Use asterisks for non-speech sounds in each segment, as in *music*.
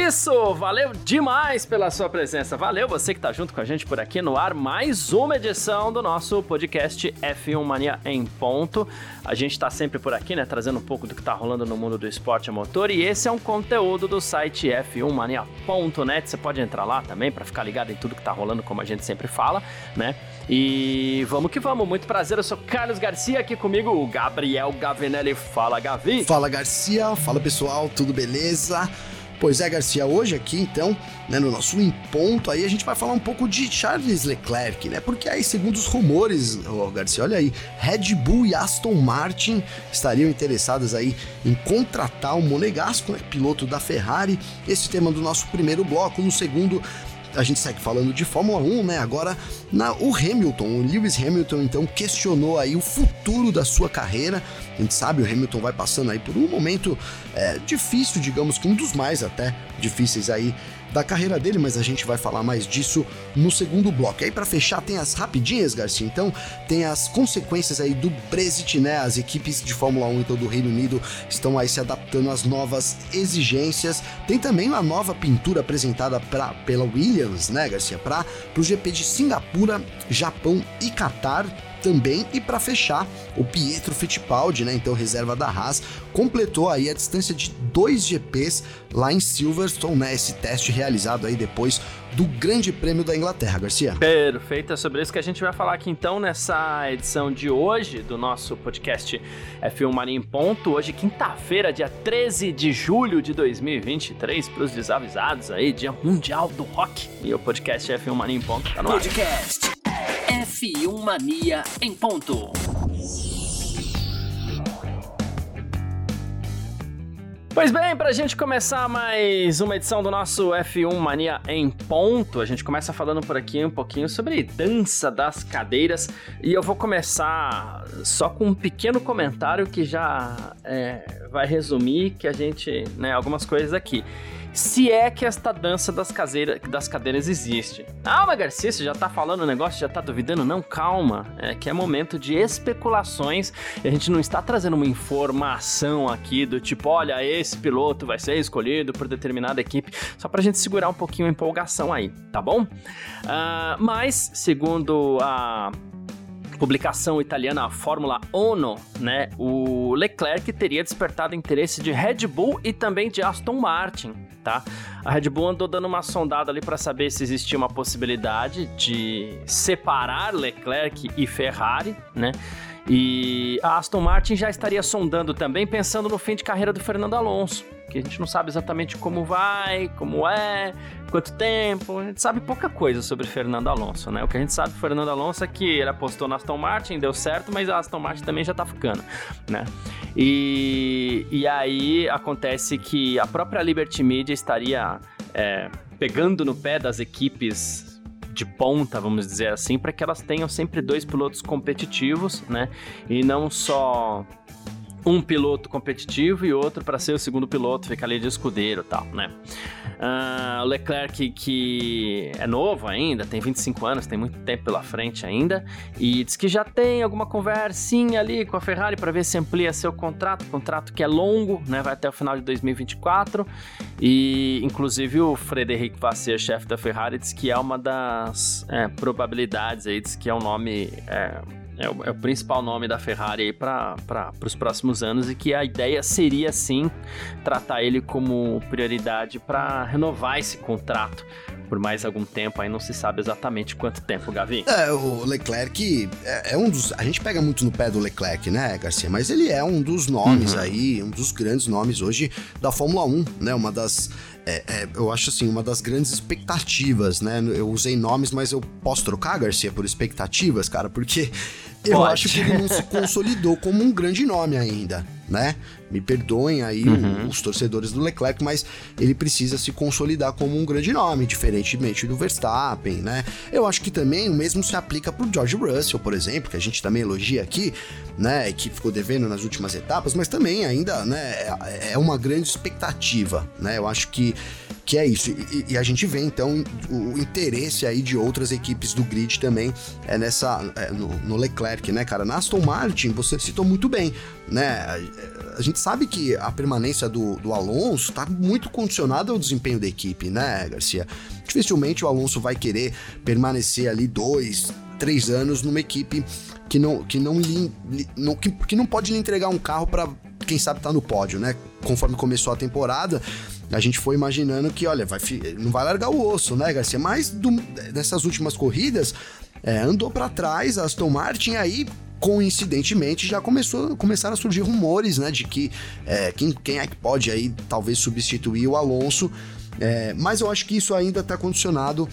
Isso, valeu demais pela sua presença. Valeu você que tá junto com a gente por aqui no ar. Mais uma edição do nosso podcast F1 Mania em ponto. A gente tá sempre por aqui, né, trazendo um pouco do que tá rolando no mundo do esporte a motor e esse é um conteúdo do site f1mania.net. Você pode entrar lá também para ficar ligado em tudo que tá rolando, como a gente sempre fala, né? E vamos que vamos, muito prazer. Eu sou Carlos Garcia, aqui comigo o Gabriel Gavinelli. Fala, Gavi. Fala, Garcia. Fala, pessoal. Tudo beleza? Pois é, Garcia, hoje aqui então, né, no nosso Em Ponto, aí a gente vai falar um pouco de Charles Leclerc, né? Porque aí, segundo os rumores, oh, Garcia, olha aí, Red Bull e Aston Martin estariam interessadas aí em contratar o Monegasco, né, piloto da Ferrari. Esse tema do nosso primeiro bloco. No segundo, a gente segue falando de Fórmula 1, né? Agora, na, o Hamilton, o Lewis Hamilton, então, questionou aí o futuro da sua carreira. A gente sabe, o Hamilton vai passando aí por um momento é, difícil, digamos que um dos mais até difíceis aí da carreira dele, mas a gente vai falar mais disso no segundo bloco. E aí para fechar tem as rapidinhas, Garcia. Então, tem as consequências aí do Brexit, né? As equipes de Fórmula 1 então do Reino Unido estão aí se adaptando às novas exigências. Tem também uma nova pintura apresentada pra, pela Williams, né, Garcia, para o GP de Singapura, Japão e Catar também. E para fechar, o Pietro Fittipaldi, né, então reserva da Haas, completou aí a distância de dois GPs lá em Silverstone, né, esse teste realizado aí depois do Grande Prêmio da Inglaterra, Garcia. Perfeito, é sobre isso que a gente vai falar aqui então nessa edição de hoje do nosso podcast F1 Mania em Ponto. Hoje, quinta-feira, dia 13 de julho de 2023, para os desavisados aí, dia mundial do rock. E o podcast F1 Mania em Ponto tá no ar. Podcast F1 Mania em ponto. Pois bem, pra gente começar mais uma edição do nosso F1 Mania em ponto, a gente começa falando por aqui um pouquinho sobre dança das cadeiras e eu vou começar só com um pequeno comentário que já é, vai resumir que a gente, né, algumas coisas aqui se é que esta dança das, caseira, das cadeiras existe. Ah, mas Garcia, você já tá falando o negócio, já tá duvidando? Não, calma. É que é momento de especulações e a gente não está trazendo uma informação aqui do tipo, olha, esse piloto vai ser escolhido por determinada equipe, só pra gente segurar um pouquinho a empolgação aí, tá bom? Uh, mas, segundo a publicação italiana Fórmula Ono, né, o Leclerc teria despertado interesse de Red Bull e também de Aston Martin, tá? A Red Bull andou dando uma sondada ali para saber se existia uma possibilidade de separar Leclerc e Ferrari, né? E a Aston Martin já estaria sondando também, pensando no fim de carreira do Fernando Alonso, que a gente não sabe exatamente como vai, como é, quanto tempo, a gente sabe pouca coisa sobre Fernando Alonso, né? O que a gente sabe do Fernando Alonso é que ele apostou na Aston Martin, deu certo, mas a Aston Martin também já tá ficando, né? E, e aí acontece que a própria Liberty Media estaria é, pegando no pé das equipes de ponta, vamos dizer assim, para que elas tenham sempre dois pilotos competitivos, né? E não só um piloto competitivo e outro para ser o segundo piloto, ficar ali de escudeiro tal, né? Uh, o Leclerc, que é novo ainda, tem 25 anos, tem muito tempo pela frente ainda, e diz que já tem alguma conversinha ali com a Ferrari para ver se amplia seu contrato, contrato que é longo, né? Vai até o final de 2024, e inclusive o Frederic Vasseur, chefe da Ferrari, diz que é uma das é, probabilidades aí, diz que é um nome. É, é o, é o principal nome da Ferrari aí para os próximos anos e que a ideia seria sim tratar ele como prioridade para renovar esse contrato por mais algum tempo, aí não se sabe exatamente quanto tempo, Gavi. É, o Leclerc é, é, um dos. A gente pega muito no pé do Leclerc, né, Garcia? Mas ele é um dos nomes uhum. aí, um dos grandes nomes hoje da Fórmula 1, né? Uma das. É, é, eu acho assim, uma das grandes expectativas, né? Eu usei nomes, mas eu posso trocar, Garcia, por expectativas, cara, porque eu Pode. acho que ele não se consolidou como um grande nome ainda, né? Me perdoem aí uhum. os torcedores do Leclerc, mas ele precisa se consolidar como um grande nome, diferentemente do Verstappen, né? Eu acho que também o mesmo se aplica pro George Russell, por exemplo, que a gente também elogia aqui, né? Que ficou devendo nas últimas etapas, mas também ainda, né? É, é uma grande expectativa, né? Eu acho que que é isso. E, e, a gente vê então o interesse aí de outras equipes do grid também é nessa é, no, no, Leclerc, né, cara? Na Aston Martin, você citou muito bem, né? A, gente sabe que a permanência do, do Alonso está muito condicionada ao desempenho da equipe, né, Garcia? Dificilmente o Alonso vai querer permanecer ali dois, três anos numa equipe que não, que não, lhe, não que, que não pode lhe entregar um carro para quem sabe tá no pódio, né? Conforme começou a temporada, a gente foi imaginando que, olha, vai, não vai largar o osso, né, Garcia? Mas do, nessas últimas corridas, é, andou para trás, a Aston Martin aí coincidentemente já começou começaram a surgir rumores né de que é, quem, quem é que pode aí talvez substituir o Alonso é, mas eu acho que isso ainda está condicionado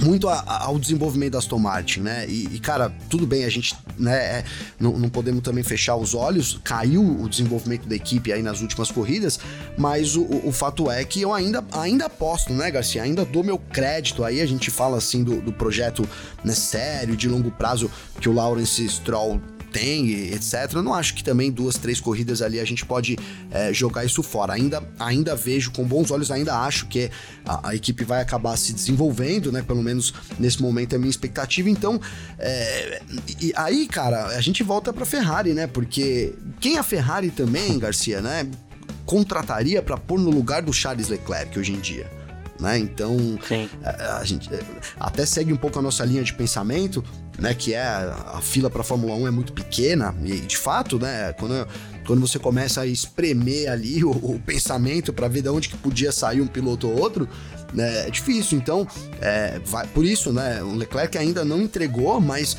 muito a, a, ao desenvolvimento da Aston Martin, né? E, e cara, tudo bem, a gente né, é, não, não, podemos também fechar os olhos, caiu o desenvolvimento da equipe aí nas últimas corridas, mas o, o, fato é que eu ainda, ainda aposto, né, Garcia? Ainda dou meu crédito aí, a gente fala assim do, do projeto né, sério, de longo prazo que o Lawrence Stroll tem, etc. Eu não acho que também duas, três corridas ali a gente pode é, jogar isso fora. Ainda, ainda vejo com bons olhos, ainda acho que a, a, equipe vai acabar se desenvolvendo, né? Pelo menos nesse momento é a minha expectativa. Então, é, e aí, cara, a gente volta para Ferrari, né? Porque quem a Ferrari também, Garcia, né? Contrataria para pôr no lugar do Charles Leclerc hoje em dia. Né? Então, a, a, gente é, até segue um pouco a nossa linha de pensamento, né, que é a fila para Fórmula 1 é muito pequena e de fato, né, quando quando você começa a espremer ali *laughs* o, o pensamento para ver de onde que podia sair um piloto ou outro, né, é difícil. Então, é, vai, por isso, né, o Leclerc ainda não entregou, mas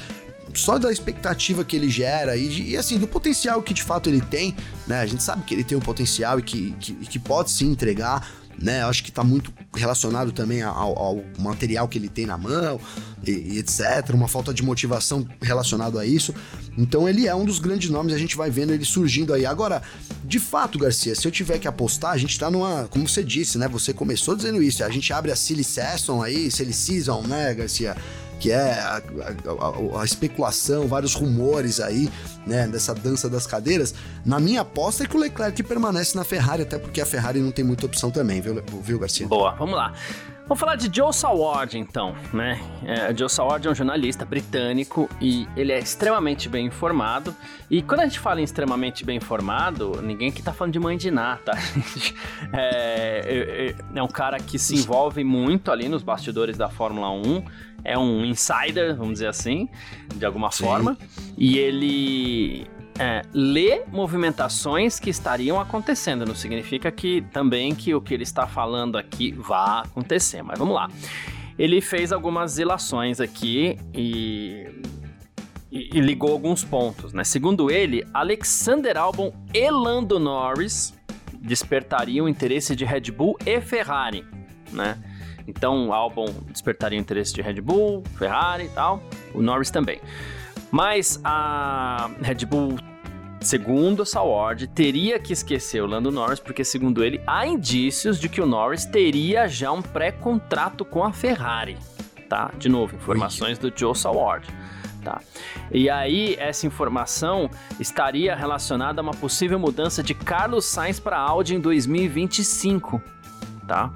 só da expectativa que ele gera e, e, assim, do potencial que de fato ele tem, né? A gente sabe que ele tem um potencial e que, que, que pode sim entregar né? Acho que está muito relacionado também ao, ao, material que ele tem na mão e, e, etc. Uma falta de motivação relacionado a isso. Então ele é um dos grandes nomes, a gente vai vendo ele surgindo aí. Agora, de fato, Garcia, se eu tiver que apostar, a gente está numa, como você disse, né? Você começou dizendo isso, a gente abre a Silly Season aí, Silly Season, né, Garcia? Que é a, a, a, especulação, vários rumores aí, né, dessa dança das cadeiras. Na minha aposta é que o Leclerc permanece na Ferrari, até porque a Ferrari não tem muita opção também, viu, viu Garcia? Boa, vamos lá. Vamos falar de Joe Saward, então, né? É, Joe Saward é um jornalista britânico e ele é extremamente bem informado. E quando a gente fala em extremamente bem informado, ninguém aqui tá falando de mãe de nada, tá? *laughs* É, é, é um cara que se envolve muito ali nos bastidores da Fórmula 1 é um insider, vamos dizer assim, de alguma Sim. forma, e ele é, lê movimentações que estariam acontecendo. Não significa que também que o que ele está falando aqui vá acontecer, mas vamos lá. Ele fez algumas ilações aqui e, e, e ligou alguns pontos, né? Segundo ele, Alexander Albon e Lando Norris despertariam interesse de Red Bull e Ferrari, né? Então álbum despertaria interesse de Red Bull, Ferrari e tal, o Norris também. Mas a Red Bull, segundo Saward, teria que esquecer o Lando Norris, porque segundo ele, há indícios de que o Norris teria já um pré-contrato com a Ferrari, tá? De novo, informações do Joe Saward. Tá. E aí, essa informação estaria relacionada a uma possível mudança de Carlos Sainz para Audi em 2025, tá?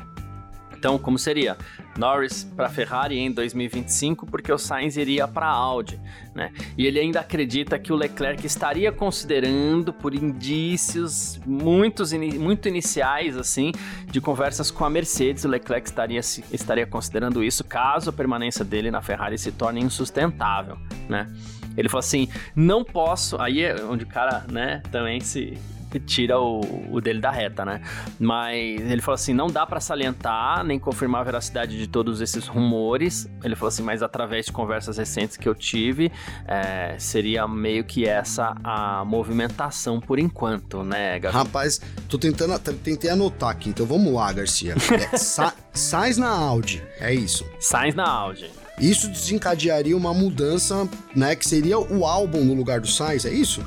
Então, como seria? Norris para Ferrari em 2025, porque o Sainz iria para a Audi, né? E ele ainda acredita que o Leclerc estaria considerando, por indícios muitos, muito iniciais, assim, de conversas com a Mercedes, o Leclerc estaria, estaria considerando isso caso a permanência dele na Ferrari se torne insustentável, né? Ele falou assim: não posso. Aí é onde o cara, né, também se tira o, o dele da reta, né? Mas ele falou assim: não dá para salientar nem confirmar a veracidade de todos esses rumores. Ele falou assim: mas através de conversas recentes que eu tive, é, seria meio que essa a movimentação por enquanto, né, Gabi? Rapaz, tô tentando, tentei anotar aqui, então vamos lá, Garcia. É, Sa Sainz na Audi, é isso. Sainz na Audi. isso desencadearia uma mudança, né? Que seria o álbum no lugar do Sainz, é isso?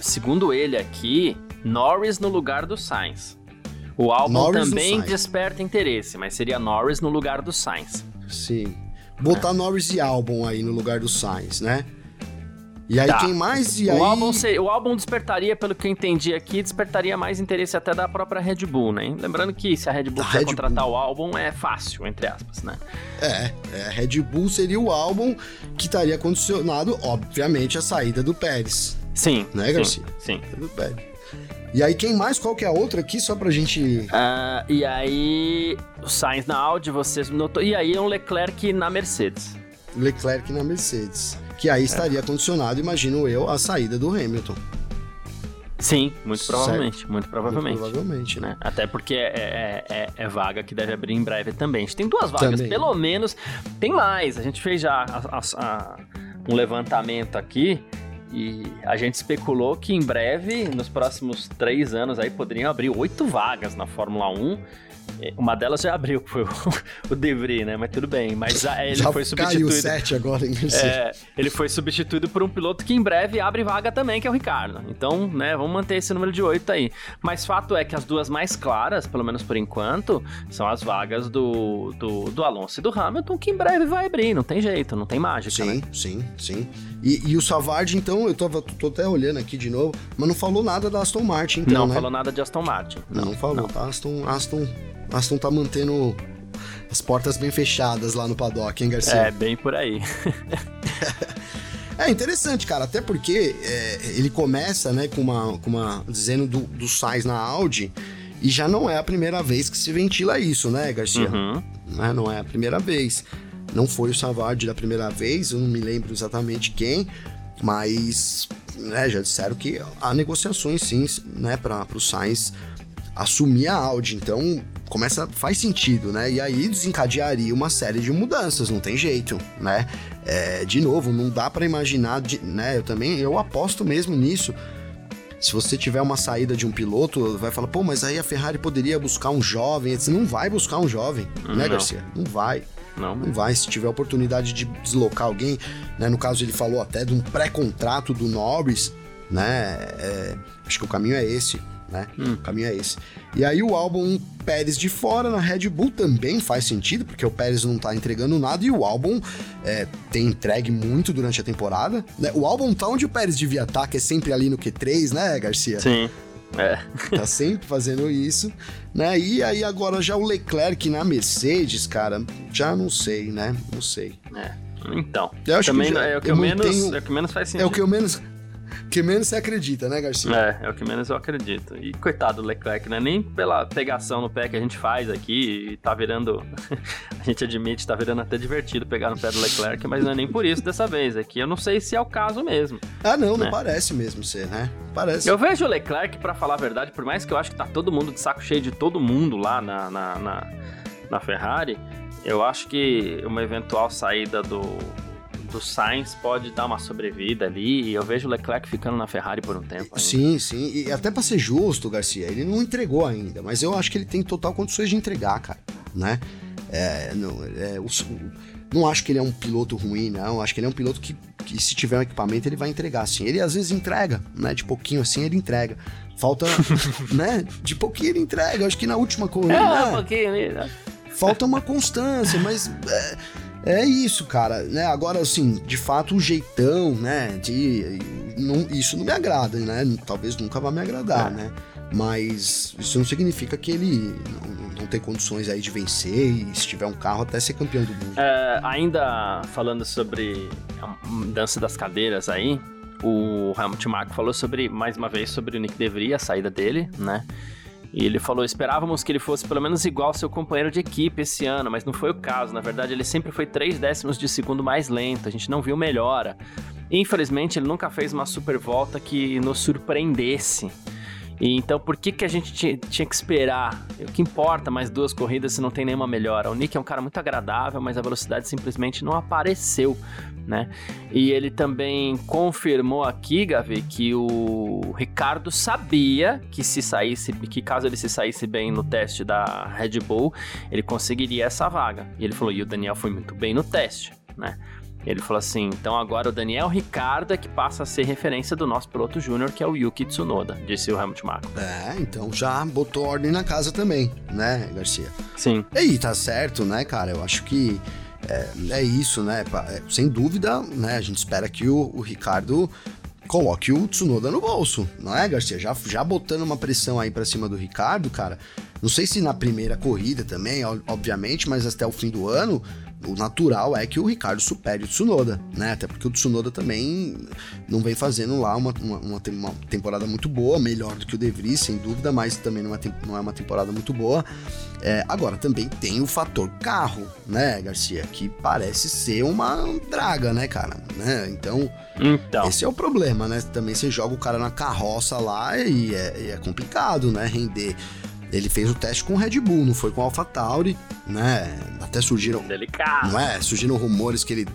Segundo ele aqui, Norris no lugar do Sainz. O álbum Norris também desperta interesse, mas seria Norris no lugar do Sainz. Sim. Botar é. Norris e álbum aí no lugar do Sainz, né? E aí tá. quem mais? E o, aí... álbum o álbum despertaria, pelo que eu entendi aqui, despertaria mais interesse até da própria Red Bull, né? Lembrando que se a Red Bull quiser contratar Bull. o álbum, é fácil, entre aspas, né? É, é, a Red Bull seria o álbum que estaria condicionado, obviamente, a saída do Pérez. Sim. Né, Garcia? Sim. sim. Do Pérez. E aí, quem mais? Qual que é a outra aqui, só pra gente... Uh, e aí, o Sainz na Audi, vocês notou... E aí, um Leclerc na Mercedes. Leclerc na Mercedes que aí estaria condicionado, imagino eu, a saída do Hamilton. Sim, muito provavelmente, certo. muito provavelmente. Muito provavelmente, né? Até porque é, é, é, é, vaga que deve abrir em breve também. A gente tem duas vagas, também. pelo menos. Tem mais, a gente fez já a, a, a, um levantamento aqui e a gente especulou que em breve, nos próximos três anos, aí poderiam abrir oito vagas na Fórmula 1 é, uma delas já abriu, foi o, *laughs* o De Vries, né? Mas tudo bem. Mas ele já foi substituído. Caiu 7 agora, é, Ele foi substituído por um piloto que em breve abre vaga também, que é o Ricardo. Então, né, vamos manter esse número de 8 aí. Mas fato é que as duas mais claras, pelo menos por enquanto, são as vagas do, do, do Alonso e do Hamilton, que em breve vai abrir, não tem jeito, não tem mágica. Sim, né? sim, sim. E, e o Savard, então, eu tô, tô, até olhando aqui de novo, mas não falou nada da Aston Martin, então. Não né? falou nada de Aston Martin. Não, não falou, não. tá? Aston, Aston Aston tá mantendo as portas bem fechadas lá no paddock, hein, Garcia? É, bem por aí. *laughs* é interessante, cara, até porque é, ele começa, né, com uma, com uma dizendo do, do Sainz na Audi, e já não é a primeira vez que se ventila isso, né, Garcia? Uhum. Não, é, não é a primeira vez. Não foi o Savard da primeira vez, eu não me lembro exatamente quem, mas né, já disseram que há negociações sim, né, para o Sainz assumir a Audi. Então, começa faz sentido, né? E aí desencadearia uma série de mudanças, não tem jeito, né? É, de novo, não dá para imaginar, de, né? Eu também eu aposto mesmo nisso. Se você tiver uma saída de um piloto, vai falar, pô, mas aí a Ferrari poderia buscar um jovem. Você não vai buscar um jovem, né, não. né, Garcia? Não vai. Não. não vai. Se tiver oportunidade de deslocar alguém, né? No caso, ele falou até de um pré-contrato do Norris, né? É, acho que o caminho é esse né? Hum. O caminho é esse. E aí o álbum Pérez de fora na Red Bull também faz sentido, porque o Pérez não tá entregando nada e o álbum é, tem entregue muito durante a temporada. Né? O álbum tá onde o Pérez devia estar, tá, que é sempre ali no Q3, né, Garcia? Sim. É. tá sempre fazendo isso, né? E aí agora já o Leclerc na Mercedes, cara, já não sei, né? Não sei. É. Então, eu acho também que já, é o que menos, tenho, é o que menos faz sentido. É o que eu menos que menos você acredita, né, Garcia? É, é o que menos eu acredito. E coitado do Leclerc, né? Nem pela pegação no pé que a gente faz aqui, e tá virando. *laughs* a gente admite, tá virando até divertido pegar no pé do Leclerc, mas não é nem por isso dessa vez. Aqui eu não sei se é o caso mesmo. Ah, não, né? não parece mesmo ser, né? Parece. Eu vejo o Leclerc, para falar a verdade, por mais que eu acho que tá todo mundo de saco cheio de todo mundo lá na, na, na, na Ferrari, eu acho que uma eventual saída do do Sainz pode dar uma sobrevida ali e eu vejo o Leclerc ficando na Ferrari por um tempo. Ainda. Sim, sim. E até para ser justo, Garcia, ele não entregou ainda, mas eu acho que ele tem total condições de entregar, cara, né? É, não, é, o, não acho que ele é um piloto ruim, não. Acho que ele é um piloto que, que se tiver um equipamento, ele vai entregar, assim. Ele às vezes entrega, né? De pouquinho assim, ele entrega. Falta, *laughs* né? De pouquinho ele entrega. Acho que na última corrida. É, né? um pouquinho, né? Falta uma constância, mas. É, é isso, cara, né? Agora, assim, de fato, o jeitão, né? De, não, isso não me agrada, né? Talvez nunca vá me agradar, é. né? Mas isso não significa que ele não, não tem condições aí de vencer e se tiver um carro até ser campeão do mundo. É, ainda falando sobre a mudança das cadeiras aí, o Hamilton Marco falou sobre, mais uma vez, sobre o Nick DeVries, a saída dele, né? E ele falou: esperávamos que ele fosse pelo menos igual ao seu companheiro de equipe esse ano, mas não foi o caso. Na verdade, ele sempre foi três décimos de segundo mais lento. A gente não viu melhora. Infelizmente, ele nunca fez uma super volta que nos surpreendesse. E então, por que, que a gente tinha, que esperar? O que importa mais duas corridas se não tem nenhuma melhora? O Nick é um cara muito agradável, mas a velocidade simplesmente não apareceu, né? E ele também confirmou aqui, Gavi, que o Ricardo sabia que se saísse, que caso ele se saísse bem no teste da Red Bull, ele conseguiria essa vaga. E ele falou: e o Daniel foi muito bem no teste. né? Ele falou assim: então agora o Daniel Ricardo é que passa a ser referência do nosso piloto júnior, que é o Yuki Tsunoda, disse o Helmut Marko. É, então já botou ordem na casa também, né, Garcia? Sim. E aí, tá certo, né, cara? Eu acho que é, é isso, né? É, sem dúvida, né? A gente espera que o, o Ricardo coloque o Tsunoda no bolso, não é, Garcia? Já, já botando uma pressão aí para cima do Ricardo, cara. Não sei se na primeira corrida também, obviamente, mas até o fim do ano, o natural é que o Ricardo supere o Tsunoda, né? Até porque o Tsunoda também não vem fazendo lá uma, uma, uma, uma temporada muito boa, melhor do que o De Vries, sem dúvida, mas também não é, não é uma temporada muito boa. É, agora, também tem o fator carro, né, Garcia? Que parece ser uma draga, né, cara? Né? Então, então, esse é o problema, né? Também você joga o cara na carroça lá e é, e é complicado, né? Render ele fez o teste com o Red Bull, não foi com o AlphaTauri, né? Até surgiram. Delicado. Não é? Surgiram rumores que ele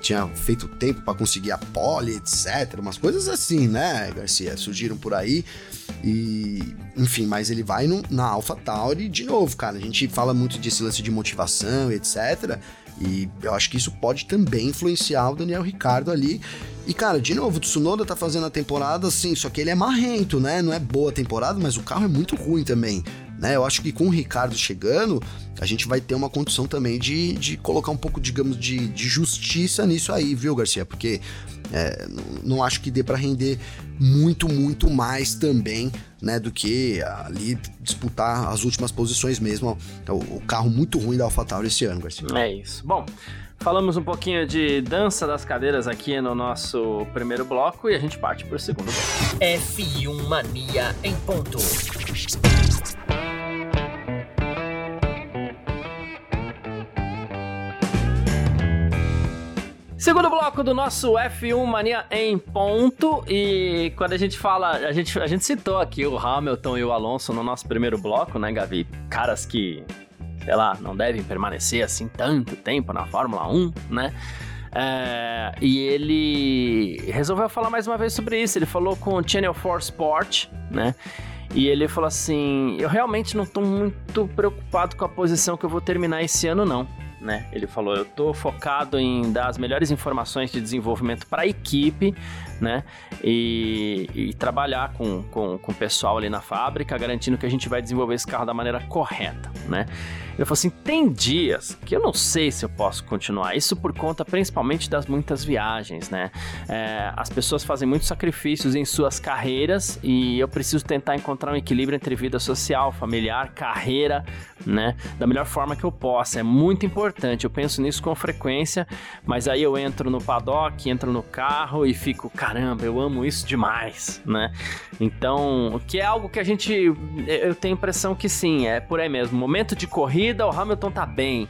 tinha feito tempo para conseguir a pole, etc. Umas coisas assim, né, Garcia? Surgiram por aí. E, enfim, mas ele vai no, na AlphaTauri de novo, cara. A gente fala muito desse lance de motivação, etc. E eu acho que isso pode também influenciar o Daniel Ricardo ali. E, cara, de novo, o Tsunoda tá fazendo a temporada assim, só que ele é marrento, né? Não é boa a temporada, mas o carro é muito ruim também. Né? Eu acho que com o Ricardo chegando, a gente vai ter uma condição também de, de colocar um pouco, digamos, de, de justiça nisso aí, viu, Garcia? Porque é, não, acho que dê para render muito, muito mais também, né, do que ali disputar as últimas posições mesmo. O, o carro muito ruim da AlphaTauri esse ano, Garcia. É isso. Bom, falamos um pouquinho de dança das cadeiras aqui no nosso primeiro bloco e a gente parte para o segundo bloco. F1 Mania em ponto. Segundo bloco do nosso F1 Mania em ponto. E quando a gente fala, a gente, a gente citou aqui o Hamilton e o Alonso no nosso primeiro bloco, né, Gavi? Caras que, sei lá, não devem permanecer assim tanto tempo na Fórmula 1, né? É, e ele resolveu falar mais uma vez sobre isso. Ele falou com o Channel 4 Sport, né? E ele falou assim: Eu realmente não estou muito preocupado com a posição que eu vou terminar esse ano, não né? Ele falou: eu tô focado em dar as melhores informações de desenvolvimento para a equipe, né? E, e trabalhar com, com, com o pessoal ali na fábrica, garantindo que a gente vai desenvolver esse carro da maneira correta, né? Ele falou assim: tem dias que eu não sei se eu posso continuar. Isso por conta principalmente das muitas viagens, né? É, as pessoas fazem muitos sacrifícios em suas carreiras e eu preciso tentar encontrar um equilíbrio entre vida social, familiar, carreira, né? Da melhor forma que eu possa. É muito importante. Eu penso nisso com frequência, mas aí eu entro no paddock, entro no carro e fico, caramba, eu amo isso demais, né? Então, que é algo que a gente. Eu tenho a impressão que sim, é por aí mesmo. Momento de corrida corrida, o Hamilton tá bem.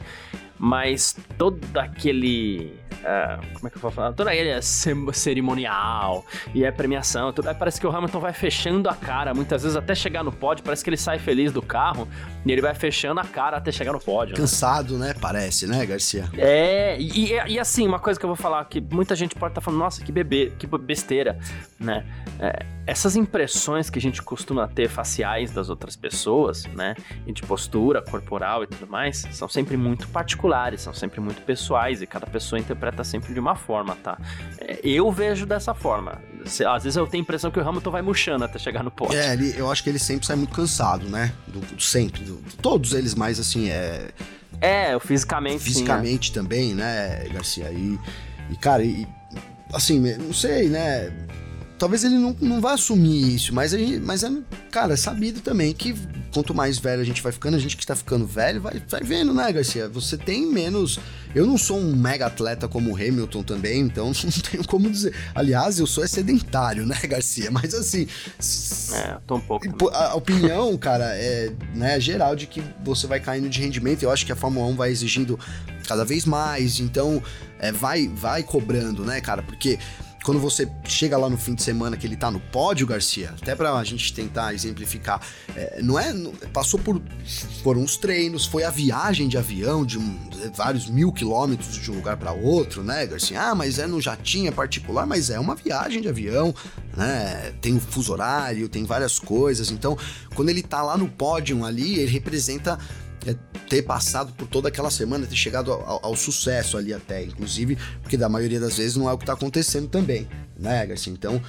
Mas todo aquele. Uh, como é que eu vou falar? Toda aquele cerimonial e a premiação. Tudo, parece que o Hamilton vai fechando a cara. Muitas vezes até chegar no pódio, parece que ele sai feliz do carro e ele vai fechando a cara até chegar no pódio. Né? Cansado, né? Parece, né, Garcia? É, e, e, assim, uma coisa que eu vou falar que muita gente pode estar tá falando, nossa, que bebê, que besteira, né? É, essas impressões que a gente costuma ter faciais das outras pessoas, né? E de postura corporal e tudo mais, são sempre muito particulares, são sempre muito pessoais e cada pessoa interpreta sempre de uma forma, tá? É, eu vejo dessa forma. Às vezes eu tenho a impressão que o Hamilton vai murchando até chegar no pódio. É, ele, eu acho que ele sempre sai muito cansado, né? Do, do sempre. Do, todos eles mais assim, é. É, fisicamente. Fisicamente sim, é. também, né, Garcia? E, e cara, e, assim, não sei, né? Talvez ele não, não vá assumir isso, mas, gente, mas é, cara, é sabido também que quanto mais velho a gente vai ficando, a gente que está ficando velho, vai, vai vendo, né, Garcia? Você tem menos. Eu não sou um mega atleta como o Hamilton também, então *laughs* não tenho como dizer. Aliás, eu sou é sedentário, né, Garcia? Mas assim. É, tô um pouco. A opinião, cara, é né, geral de que você vai caindo de rendimento. Eu acho que a Fórmula 1 vai exigindo cada vez mais, então é, vai, vai cobrando, né, cara? Porque quando você chega lá no fim de semana que ele tá no pódio, Garcia, até pra gente tentar exemplificar, é, não é. Passou por. Foram os treinos, foi a viagem de avião de um, vários mil quilômetros de um lugar para outro, né, Garcia? Ah, mas é no jatinho é particular, mas é uma viagem de avião, né? Tem o fuso horário, tem várias coisas. Então, quando ele tá lá no pódio ali, ele representa é, ter passado por toda aquela semana, ter chegado ao, ao, sucesso ali até, inclusive, porque da maioria das vezes não é o que tá acontecendo também, né, Garcia? Então,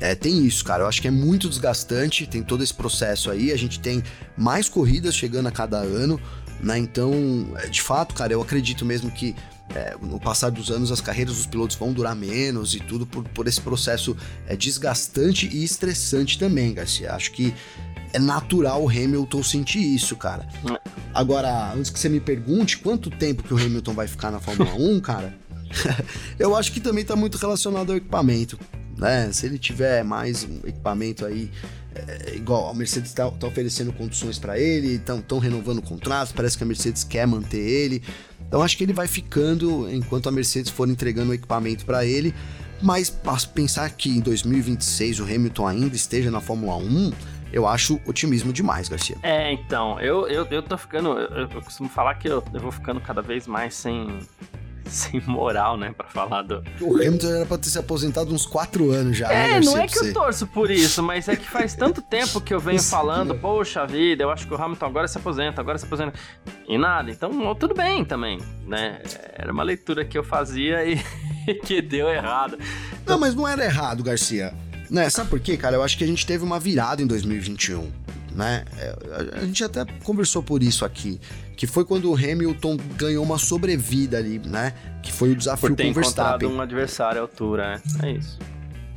é, tem isso, cara. Eu acho que é muito desgastante, tem todo esse processo aí. A gente tem mais corridas chegando a cada ano, né? Então, é, de fato, cara, eu acredito mesmo que é, no passar dos anos as carreiras dos pilotos vão durar menos e tudo por, por esse processo é, desgastante e estressante também, Garcia. Acho que é natural o Hamilton sentir isso, cara. Agora, antes que você me pergunte quanto tempo que o Hamilton vai ficar na Fórmula 1, *laughs* cara, *laughs* eu acho que também tá muito relacionado ao equipamento. Né? Se ele tiver mais um equipamento aí, é, igual a Mercedes está tá oferecendo condições para ele, estão renovando o contrato, parece que a Mercedes quer manter ele. Então acho que ele vai ficando enquanto a Mercedes for entregando o equipamento para ele. Mas pensar que em 2026 o Hamilton ainda esteja na Fórmula 1, eu acho otimismo demais, Garcia. É, então, eu, eu, eu tô ficando. Eu, eu costumo falar que eu, eu vou ficando cada vez mais sem, *laughs* sem moral, né, pra falar do. O Hamilton era pra ter se aposentado uns 4 anos já. É, né, não é que eu torço por isso, mas é que faz tanto tempo que eu venho falando, poxa vida, eu acho que o Hamilton agora se aposenta, agora se aposenta. E nada, então tudo bem também, né? Era uma leitura que eu fazia e *laughs* que deu errado. Não, mas não era errado, Garcia. Né, sabe por quê, cara? Eu acho que a gente teve uma virada em 2021 né? É, a gente até conversou por isso aqui, que foi quando o Hamilton ganhou uma sobrevida ali, né? Que foi o desafio por ter com o Verstappen. um adversário à altura, né? É isso.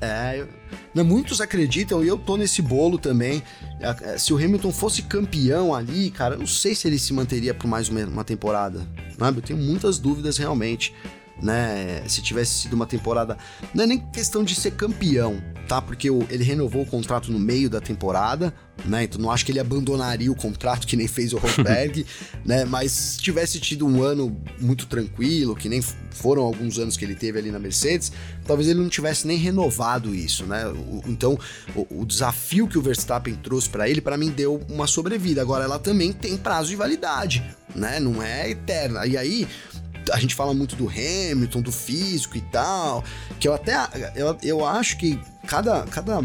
É, né, muitos acreditam, e eu tô nesse bolo também. É, se o Hamilton fosse campeão ali, cara, eu não sei se ele se manteria por mais uma, temporada. Né? Eu tenho muitas dúvidas realmente né? Se tivesse sido uma temporada. Não é nem questão de ser campeão, tá? Porque ele renovou o contrato no meio da temporada, né? Então não acho que ele abandonaria o contrato que nem fez o Rosberg, *laughs* né? Mas se tivesse tido um ano muito tranquilo, que nem foram alguns anos que ele teve ali na Mercedes, talvez ele não tivesse nem renovado isso, né? O, então o, o, desafio que o Verstappen trouxe para ele, para mim deu uma sobrevida. Agora ela também tem prazo de validade, né? Não é eterna. E aí a gente fala muito do Hamilton, do físico e tal, que eu até eu, eu acho que cada, cada,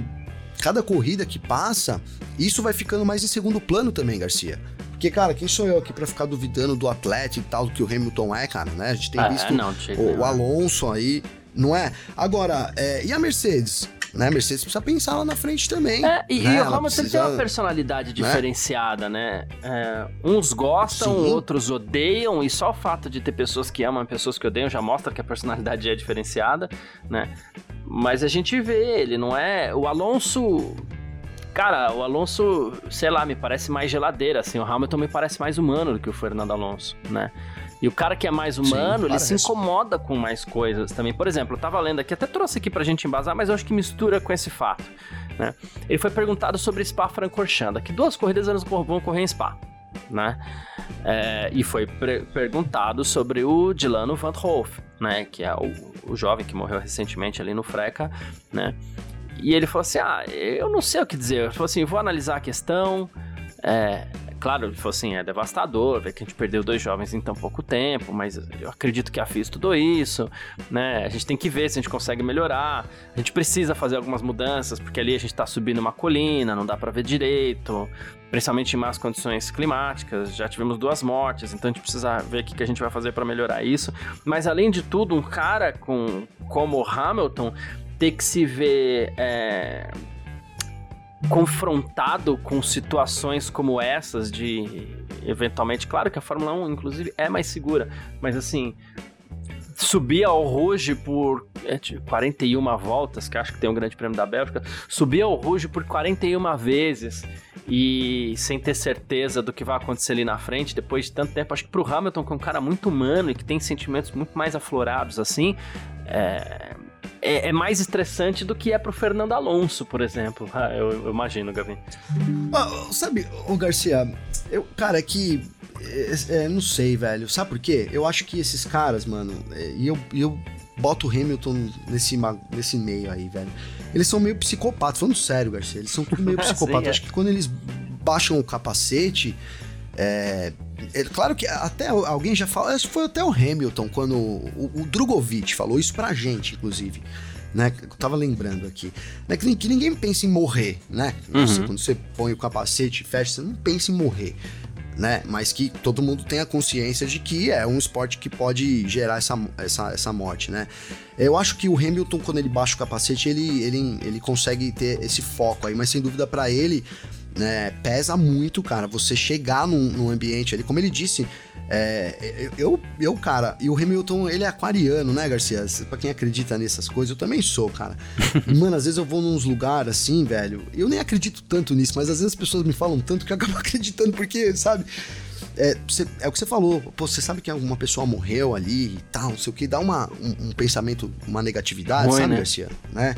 cada corrida que passa, isso vai ficando mais em segundo plano também, Garcia. Porque, cara, quem sou eu aqui para ficar duvidando do atleta e tal, do que o Hamilton é, cara, né? A gente tem ah, visto não, o, o, Alonso aí, não é? Agora, é, e a Mercedes? Né? A Mercedes precisa pensar lá na frente também. É, e, né? e o Hamilton precisa... tem uma personalidade né? diferenciada, né? É, uns gostam, Sim. outros odeiam, e só o fato de ter pessoas que amam e pessoas que odeiam já mostra que a personalidade é diferenciada, né? Mas a gente vê, ele não é. O Alonso. Cara, o Alonso, sei lá, me parece mais geladeira, assim. O Hamilton me parece mais humano do que o Fernando Alonso, né? E o cara que é mais humano, Sim, ele se incomoda com mais coisas também. Por exemplo, eu tava lendo aqui, até trouxe aqui pra gente embasar, mas eu acho que mistura com esse fato. Né? Ele foi perguntado sobre Spa Francorchamps, que duas corridas eles vão correr em Spa. Né? É, e foi perguntado sobre o Dilano Van Hoff, né? Que é o, o jovem que morreu recentemente ali no Freca, né? E ele falou assim: Ah, eu não sei o que dizer. Ele falou assim: vou analisar a questão. É, claro, ele falou assim, é devastador ver que a gente perdeu dois jovens em tão pouco tempo, mas eu acredito que a FIA estudou isso, né? A gente tem que ver se a gente consegue melhorar. A gente precisa fazer algumas mudanças, porque ali a gente tá subindo uma colina, não dá para ver direito, principalmente em más condições climáticas. Já tivemos duas mortes, então a gente precisa ver o que a gente vai fazer para melhorar isso. Mas além de tudo, um cara com como o Hamilton ter que se ver é, confrontado com situações como essas de eventualmente, claro que a Fórmula 1 inclusive é mais segura, mas assim, subir ao Rouge por é, 41 voltas, que acho que tem um grande prêmio da Bélgica, subir ao Rouge por 41 vezes e sem ter certeza do que vai acontecer ali na frente depois de tanto tempo, acho que pro Hamilton, que é um cara muito humano e que tem sentimentos muito mais aflorados assim, é, é, é, mais estressante do que é pro Fernando Alonso, por exemplo. Ah, eu, eu, imagino, Gavin. Ah, sabe, o Garcia, eu, cara, é que. É, é, não sei, velho. Sabe por quê? Eu acho que esses caras, mano, é, e eu, eu boto o Hamilton nesse, nesse meio aí, velho. Eles são meio psicopatas, falando sério, Garcia. Eles são tudo meio *laughs* psicopatas. Sim, é. Acho que quando eles baixam o capacete. É, é, claro que até alguém já falou, foi até o Hamilton, quando o, o Drogovic falou isso pra gente, inclusive. Né, eu tava lembrando aqui, né, que, que ninguém pensa em morrer, né? Uhum. Você, quando você põe o capacete e fecha, você não pensa em morrer. né? Mas que todo mundo tenha consciência de que é um esporte que pode gerar essa, essa, essa morte, né? Eu acho que o Hamilton, quando ele baixa o capacete, ele, ele, ele consegue ter esse foco aí, mas sem dúvida para ele, né, pesa muito, cara, você chegar num, num ambiente ali, como ele disse, é, eu, eu, cara, e o Hamilton, ele é aquariano, né, Garcia? Pra quem acredita nessas coisas, eu também sou, cara. *laughs* Mano, às vezes eu vou nos lugares assim, velho, eu nem acredito tanto nisso, mas às vezes as pessoas me falam tanto que eu acabo *laughs* acreditando, porque, sabe? É, cê, é o que você falou, pô, você sabe que alguma pessoa morreu ali e tal, não sei o que, dá uma, um, um pensamento, uma negatividade, Ruim, sabe, né? Garcia? Né?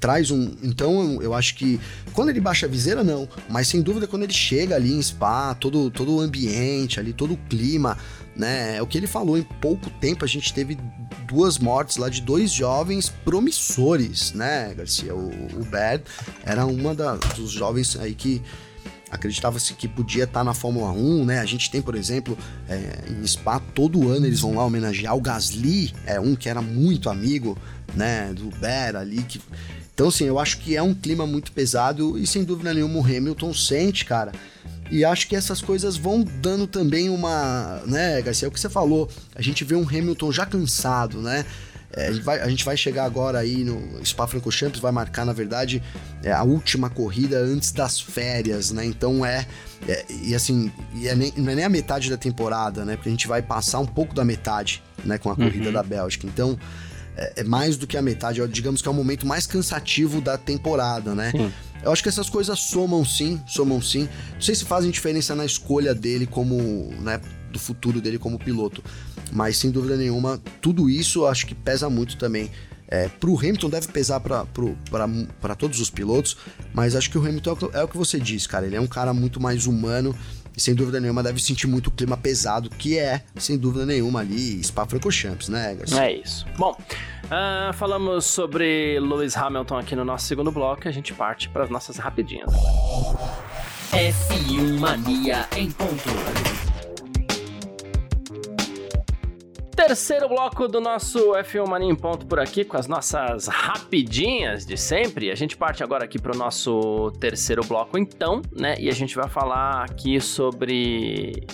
Traz um. Então eu acho que quando ele baixa a viseira, não. Mas sem dúvida, quando ele chega ali em Spa, todo, todo o ambiente ali, todo o clima, né? É o que ele falou, em pouco tempo a gente teve duas mortes lá de dois jovens promissores, né, Garcia? O, o era uma da, dos jovens aí que acreditava-se que podia estar na Fórmula 1, né? A gente tem, por exemplo, é, em Spa, todo ano eles vão lá homenagear o Gasly, é um que era muito amigo, né, do Ber ali, que então, assim, eu acho que é um clima muito pesado e sem dúvida nenhuma o Hamilton sente, cara. E acho que essas coisas vão dando também uma, né, Garcia, é o que você falou, a gente vê um Hamilton já cansado, né? É, a, gente vai, a, gente vai, chegar agora aí no Spa-Francorchamps, vai marcar, na verdade, é, a última corrida antes das férias, né? Então é, é e assim, e é nem, não é nem a metade da temporada, né? Porque a gente vai passar um pouco da metade, né, com a corrida uhum. da Bélgica. Então, é, é, mais do que a metade, digamos que é o momento mais cansativo da temporada, né? Sim. Eu acho que essas coisas somam sim, somam sim. Não sei se fazem diferença na escolha dele como, né, do futuro dele como piloto, mas sem dúvida nenhuma, tudo isso acho que pesa muito também. É, pro Hamilton deve pesar para todos os pilotos, mas acho que o Hamilton é o que você disse, cara. Ele é um cara muito mais humano e sem dúvida nenhuma deve sentir muito o clima pesado, que é, sem dúvida nenhuma, ali Spa-Francorchamps, né, Garcia? É isso. Bom, uh, falamos sobre Lewis Hamilton aqui no nosso segundo bloco e a gente parte para as nossas rapidinhas. F1 Mania em ponto. Terceiro bloco do nosso F1 Mania em ponto por aqui, com as nossas rapidinhas de sempre. A gente parte agora aqui para o nosso terceiro bloco, então, né? E a gente vai falar aqui sobre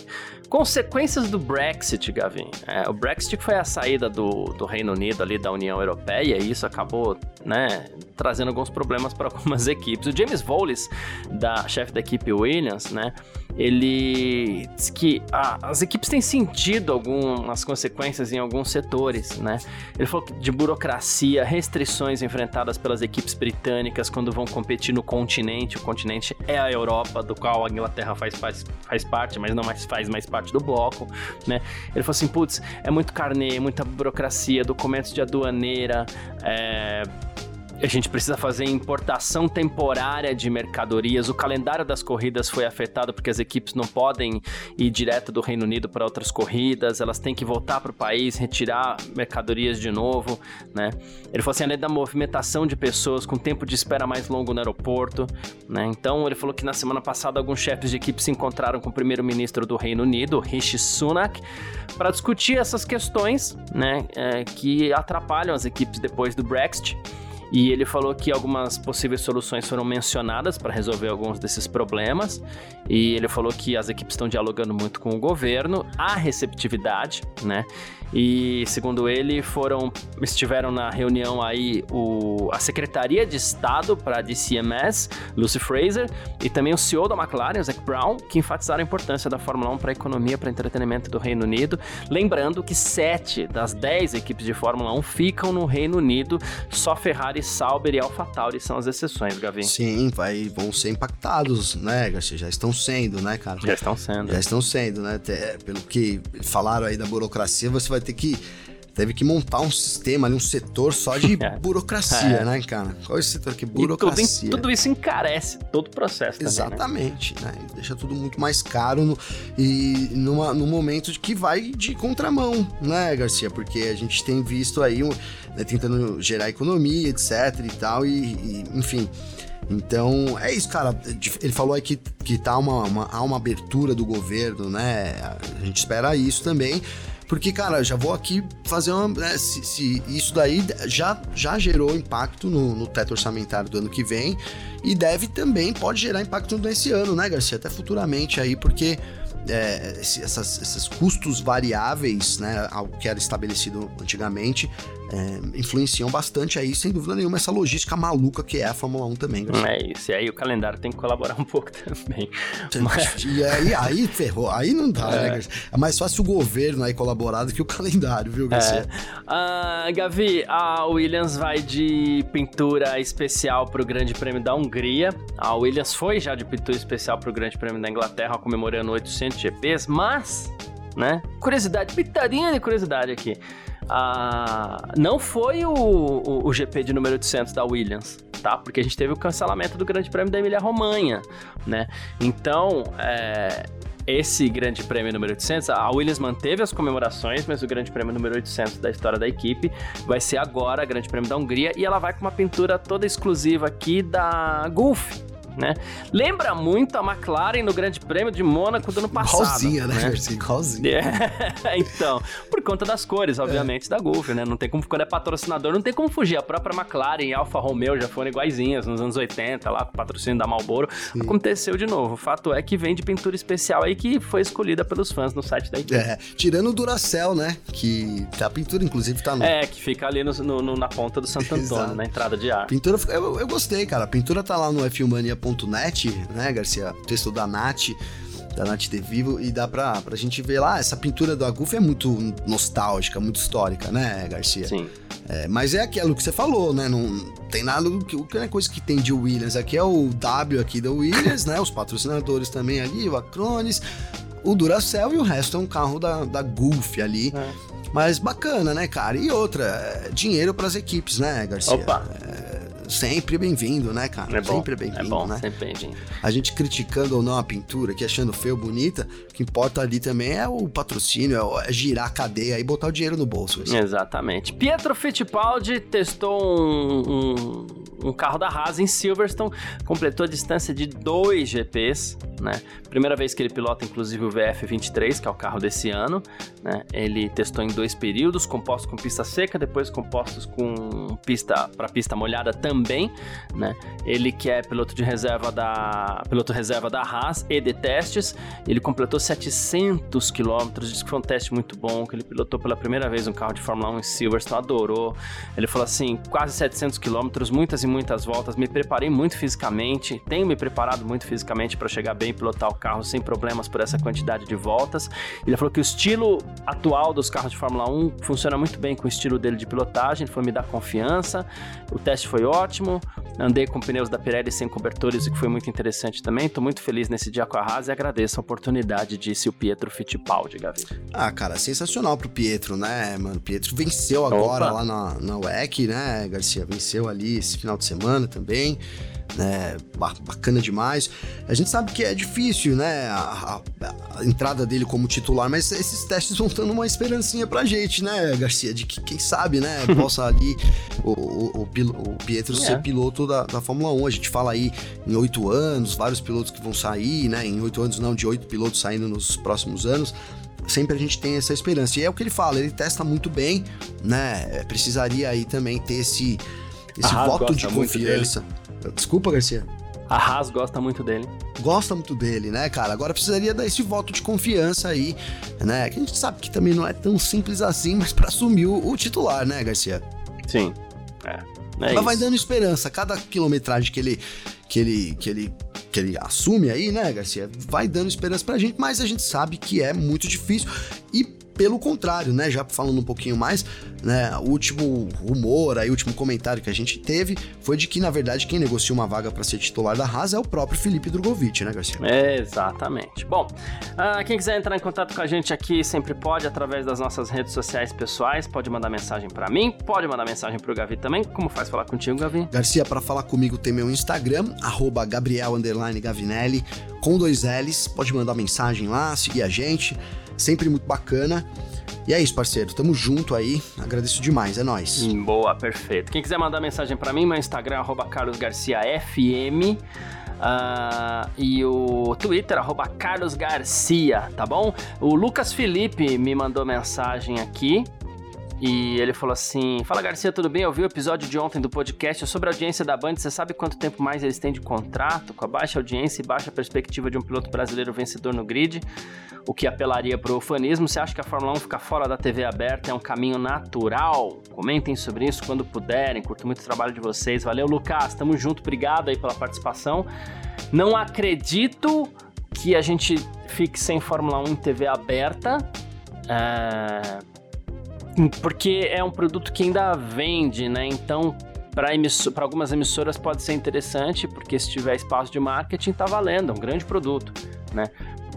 Consequências do Brexit, Gavin. É, o Brexit foi a saída do, do Reino Unido ali da União Europeia e isso acabou, né, trazendo alguns problemas para *laughs* algumas equipes. O James Voles, da chefe da equipe Williams, né, ele diz que ah, as equipes têm sentido algumas consequências em alguns setores, né? Ele falou de burocracia, restrições enfrentadas pelas equipes britânicas quando vão competir no continente. O continente é a Europa, do qual a Inglaterra faz, faz, faz parte, mas não mais faz mais parte do bloco, né? Ele falou assim, putz, é muito carnê, muita burocracia, documentos de aduaneira, é a gente precisa fazer importação temporária de mercadorias. O calendário das corridas foi afetado porque as equipes não podem ir direto do Reino Unido para outras corridas, elas têm que voltar para o país, retirar mercadorias de novo, né? Ele falou assim, além da movimentação de pessoas com tempo de espera mais longo no aeroporto, né? Então ele falou que na semana passada alguns chefes de equipe se encontraram com o primeiro-ministro do Reino Unido, Rishi Sunak, para discutir essas questões, né, é, que atrapalham as equipes depois do Brexit. E ele falou que algumas possíveis soluções foram mencionadas para resolver alguns desses problemas. E ele falou que as equipes estão dialogando muito com o governo, há receptividade, né? E segundo ele, foram estiveram na reunião aí o, a Secretaria de Estado para a DCMS, Lucy Fraser, e também o CEO da McLaren, Zac Brown, que enfatizaram a importância da Fórmula 1 para a economia, para entretenimento do Reino Unido. Lembrando que sete das dez equipes de Fórmula 1 ficam no Reino Unido, só Ferrari, Sauber e AlphaTauri são as exceções, Gavin. Sim, vai, vão ser impactados, né, Garcia? Já estão sendo, né, cara? Já estão sendo. Já estão sendo, né? Até, pelo que falaram aí da burocracia, você vai ter que teve que montar um sistema ali, um setor só de *laughs* é. burocracia, é. né, cara? Qual é esse setor aqui? Burocracia. Tudo, tudo, isso encarece todo o processo também, né? Exatamente, né? né? Deixa tudo muito mais caro no, e numa, num momento de que vai de contramão, né, Garcia? Porque a gente tem visto aí, um, né, tentando gerar economia, etc e tal, e, e enfim... Então, é isso, cara. Ele falou aí que, que tá uma, uma, há uma abertura do governo, né? A gente espera isso também. Porque, cara, já vou aqui fazer uma. Né, se, se, isso daí já, já gerou impacto no, no, teto orçamentário do ano que vem e deve também, pode gerar impacto nesse ano, né, Garcia? Até futuramente aí, porque é, essas, esses custos variáveis, né, ao que era estabelecido antigamente, é, influenciam bastante aí, sem dúvida nenhuma, essa logística maluca que é a Fórmula 1 também. É isso, e aí o calendário tem que colaborar um *laughs* pouco também. Mas... E aí, aí ferrou, aí não dá, né, é. né, Garcia? É mais fácil o governo aí colaborar do que o calendário, viu, Garcia? É. Uh, Gavi, a Williams vai de pintura especial para o Grande Prêmio da Hungria. A Williams foi já de pintura especial para o Grande Prêmio da Inglaterra, comemorando 800 GPs, mas, né, curiosidade, pitadinha de curiosidade aqui. Ah, não foi o, o, o, GP de número 800 da Williams, tá? Porque a gente teve o cancelamento do Grande Prêmio da Emília-Romanha, né? Então, é, esse Grande Prêmio número 800, a Williams manteve as comemorações, mas o Grande Prêmio número 800 da história da equipe vai ser agora, Grande Prêmio da Hungria, e ela vai com uma pintura toda exclusiva aqui da Gulf, né? Lembra muito a McLaren no Grande Prêmio de Mônaco do ano passado. Igualzinha, né, né? Igualzinha. *laughs* É, então, por conta das cores, obviamente, é. da Gulf, né? Não tem como, quando é patrocinador, não tem como fugir. A própria McLaren e Alfa Romeo já foram iguaizinhas nos anos 80, lá, com o patrocínio da Marlboro. Sim. Aconteceu de novo. O fato é que vem de pintura especial aí que foi escolhida pelos fãs no site da equipe. É, tirando o Duracell, né? Que a pintura, inclusive, tá no... É, que fica ali no, no, na ponta do Santo Antônio, na entrada de ar. Pintura, eu, eu gostei, cara. A pintura tá lá no F1mania Net, né, Garcia? Texto da Nath, da Nath De Vivo, e dá pra, pra gente ver lá, essa pintura do Aguf é muito nostálgica, muito histórica, né, Garcia? Sim. É, mas é aquilo que você falou, né? Não tem nada do que. A coisa que tem de Williams aqui é o W aqui da Williams, né? Os patrocinadores também ali, o Acronis, o Duracell e o resto é um carro da, da Gulf ali. É. Mas bacana, né, cara? E outra, é dinheiro para as equipes, né, Garcia? Opa! É, sempre bem-vindo, né, cara? É bom, sempre bem-vindo, é bom, né? Sempre bem-vindo. A gente criticando ou não a pintura, que achando feio, bonita, o que importa ali também é o patrocínio, é girar a cadeia e botar o dinheiro no bolso. Assim. Exatamente. Pietro Fittipaldi testou um, um, um carro da Haas em Silverstone, completou a distância de dois GPs, né? Primeira vez que ele pilota, inclusive, o VF23, que é o carro desse ano, né? Ele testou em dois períodos, compostos com pista seca, depois compostos com pista para pista molhada também, né? Ele que é piloto de reserva da piloto reserva da Haas e de testes, ele completou 700 quilômetros, disse que foi um teste muito bom, que ele pilotou pela primeira vez um carro de Fórmula 1 em Silverstone, adorou. Ele falou assim, quase 700 quilômetros, muitas e muitas voltas, me preparei muito fisicamente, tenho me preparado muito fisicamente para chegar bem e pilotar o carro sem problemas por essa quantidade de voltas. Ele falou que o estilo atual dos carros de Fórmula 1 funciona muito bem com o estilo dele de pilotagem, ele foi me dar confiança. O teste foi ótimo. Andei com pneus da Pirelli sem cobertores, o que foi muito interessante também. Estou muito feliz nesse dia com a Haas e agradeço a oportunidade, disse o Pietro Fittipaldi, Gavi. Ah, cara, sensacional pro Pietro, né, mano? O Pietro venceu agora Opa. lá na, na WEC, né, Garcia? Venceu ali esse final de semana também né? Bacana demais. A gente sabe que é difícil, né? A, a, a, entrada dele como titular, mas esses testes vão dando uma esperancinha pra gente, né, Garcia? De que, quem sabe, né, *laughs* possa ali o, o, o, o Pietro é. ser piloto da, da Fórmula 1. A gente fala aí em oito anos, vários pilotos que vão sair, né? Em oito anos, não, de oito pilotos saindo nos próximos anos sempre a gente tem essa esperança. E é o que ele fala, ele testa muito bem, né? Precisaria aí também ter esse, esse voto de confiança. Desculpa, Garcia. A Haas gosta muito dele. Gosta muito dele, né, cara? Agora precisaria dar esse voto de confiança aí, né? Que a gente sabe que também não é tão simples assim, mas para assumir o, o, titular, né, Garcia? Sim. É. é Ela vai dando esperança. Cada quilometragem que ele, que ele, que ele, que ele assume aí, né, Garcia? Vai dando esperança pra gente, mas a gente sabe que é muito difícil. E pelo contrário, né? Já falando um pouquinho mais, né? O último rumor, aí, o último comentário que a gente teve foi de que, na verdade, quem negocia uma vaga para ser titular da Haas é o próprio Felipe Drogovic, né, Garcia? exatamente. Bom, uh, quem quiser entrar em contato com a gente aqui sempre pode, através das nossas redes sociais pessoais, pode mandar mensagem para mim, pode mandar mensagem pro Gavi também. Como faz falar contigo, Gavi? Garcia, para falar comigo tem meu Instagram, arroba Gabriel Gavinelli, com dois L's. Pode mandar mensagem lá, seguir a gente sempre muito bacana. E é isso, parceiro. Tamo junto aí. Agradeço demais. É nóis. Boa, perfeito. Quem quiser mandar mensagem para mim, meu Instagram é carlosgarciafm. Uh, e o Twitter, arroba Carlos Garcia, tá bom? O Lucas Felipe me mandou mensagem aqui. E ele falou assim: Fala Garcia, tudo bem? Eu vi o episódio de ontem do podcast sobre a audiência da Band. Você sabe quanto tempo mais eles têm de contrato? Com a baixa audiência e baixa perspectiva de um piloto brasileiro vencedor no grid, o que apelaria para o ufanismo. Você acha que a Fórmula 1 ficar fora da TV aberta é um caminho natural? Comentem sobre isso quando puderem. Curto muito o trabalho de vocês. Valeu, Lucas. Tamo junto. Obrigado aí pela participação. Não acredito que a gente fique sem Fórmula 1 em TV aberta. É porque é um produto que ainda vende, né? Então, para algumas emissoras pode ser interessante, porque se tiver espaço de marketing, tá valendo, é um grande produto, né?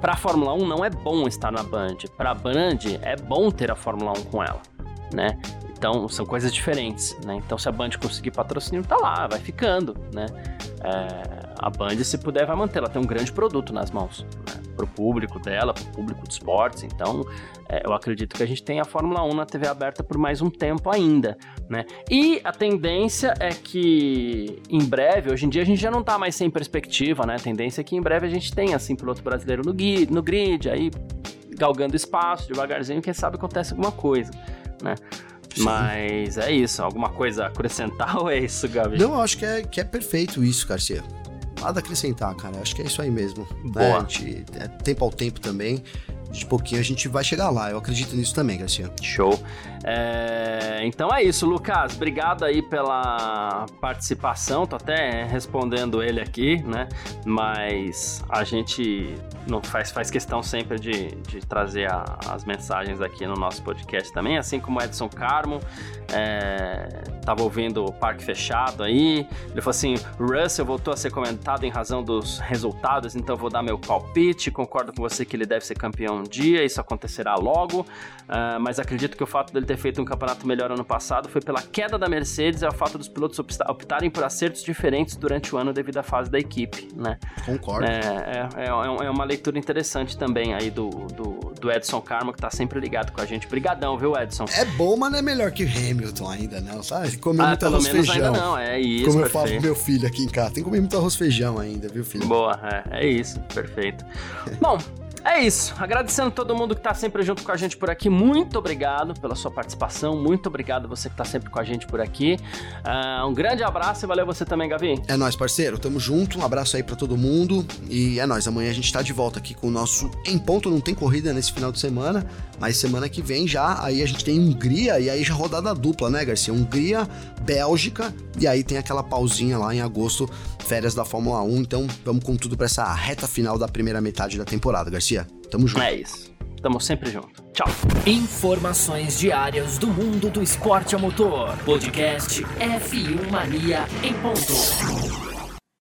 Para a Fórmula 1 não é bom estar na Band. Para a Band é bom ter a Fórmula 1 com ela, né? Então são coisas diferentes, né? Então se a Band conseguir patrocínio, tá lá, vai ficando, né? É, a Band, se puder, vai manter. Ela tem um grande produto nas mãos. Né? Para o público dela, para o público de esportes. Então, é, eu acredito que a gente tem a Fórmula 1 na TV aberta por mais um tempo ainda. Né? E a tendência é que, em breve, hoje em dia a gente já não está mais sem perspectiva. Né? A tendência é que em breve a gente tenha assim, piloto brasileiro no, grid, no grid, aí galgando espaço, devagarzinho, quem sabe acontece alguma coisa. Né? Mas é isso. Alguma coisa a acrescentar *laughs* ou é isso, Gabi? Não, eu acho que é, que é perfeito isso, Garcia. Nada a acrescentar, cara. Acho que é isso aí mesmo. Boa. Né? Gente, é tempo ao tempo também de pouquinho a gente vai chegar lá. Eu acredito nisso também, Garcia. Show. É, então é isso, Lucas. Obrigado aí pela participação. Tô até respondendo ele aqui, né? Mas a gente não faz, faz questão sempre de, de trazer a, as mensagens aqui no nosso podcast também, assim como Edson Carmo. É, tava ouvindo o Parque Fechado aí. Ele falou assim: Russell voltou a ser comentado em razão dos resultados, então vou dar meu palpite. Concordo com você que ele deve ser campeão dia, isso acontecerá logo. Uh, mas acredito que o fato dele ter feito um campeonato melhor ano passado foi pela queda da Mercedes e ao fato dos pilotos optarem por acertos diferentes durante o ano devido à fase da equipe, né? Concordo. É, é, é, é uma leitura interessante também aí do, do, do Edson Carmo, que tá sempre ligado com a gente. Obrigadão, viu, Edson? É bom, mas não é melhor que Hamilton ainda, não, sabe? Come ah, muito arroz feijão. ainda não, é isso, Como perfeito. eu falo pro meu filho aqui em casa, tem que comer muito arroz feijão ainda, viu, filho? Boa, é, é isso, perfeito. Bom, é isso. Agradecendo todo mundo que está sempre junto com a gente por aqui. Muito obrigado pela sua participação. Muito obrigado você que está sempre com a gente por aqui. Uh, um grande abraço e valeu você também, Gavi. É nóis, parceiro. Tamo junto. Um abraço aí para todo mundo. E é nóis. Amanhã a gente está de volta aqui com o nosso Em Ponto. Não tem corrida nesse final de semana, mas semana que vem já. Aí a gente tem Hungria e aí já rodada dupla, né, Garcia? Hungria, Bélgica. E aí tem aquela pausinha lá em agosto, férias da Fórmula 1. Então vamos com tudo para essa reta final da primeira metade da temporada, Garcia. Tamo junto. É isso. Tamo sempre junto. Tchau. Informações diárias do mundo do esporte a motor. Podcast F1 Mania em ponto.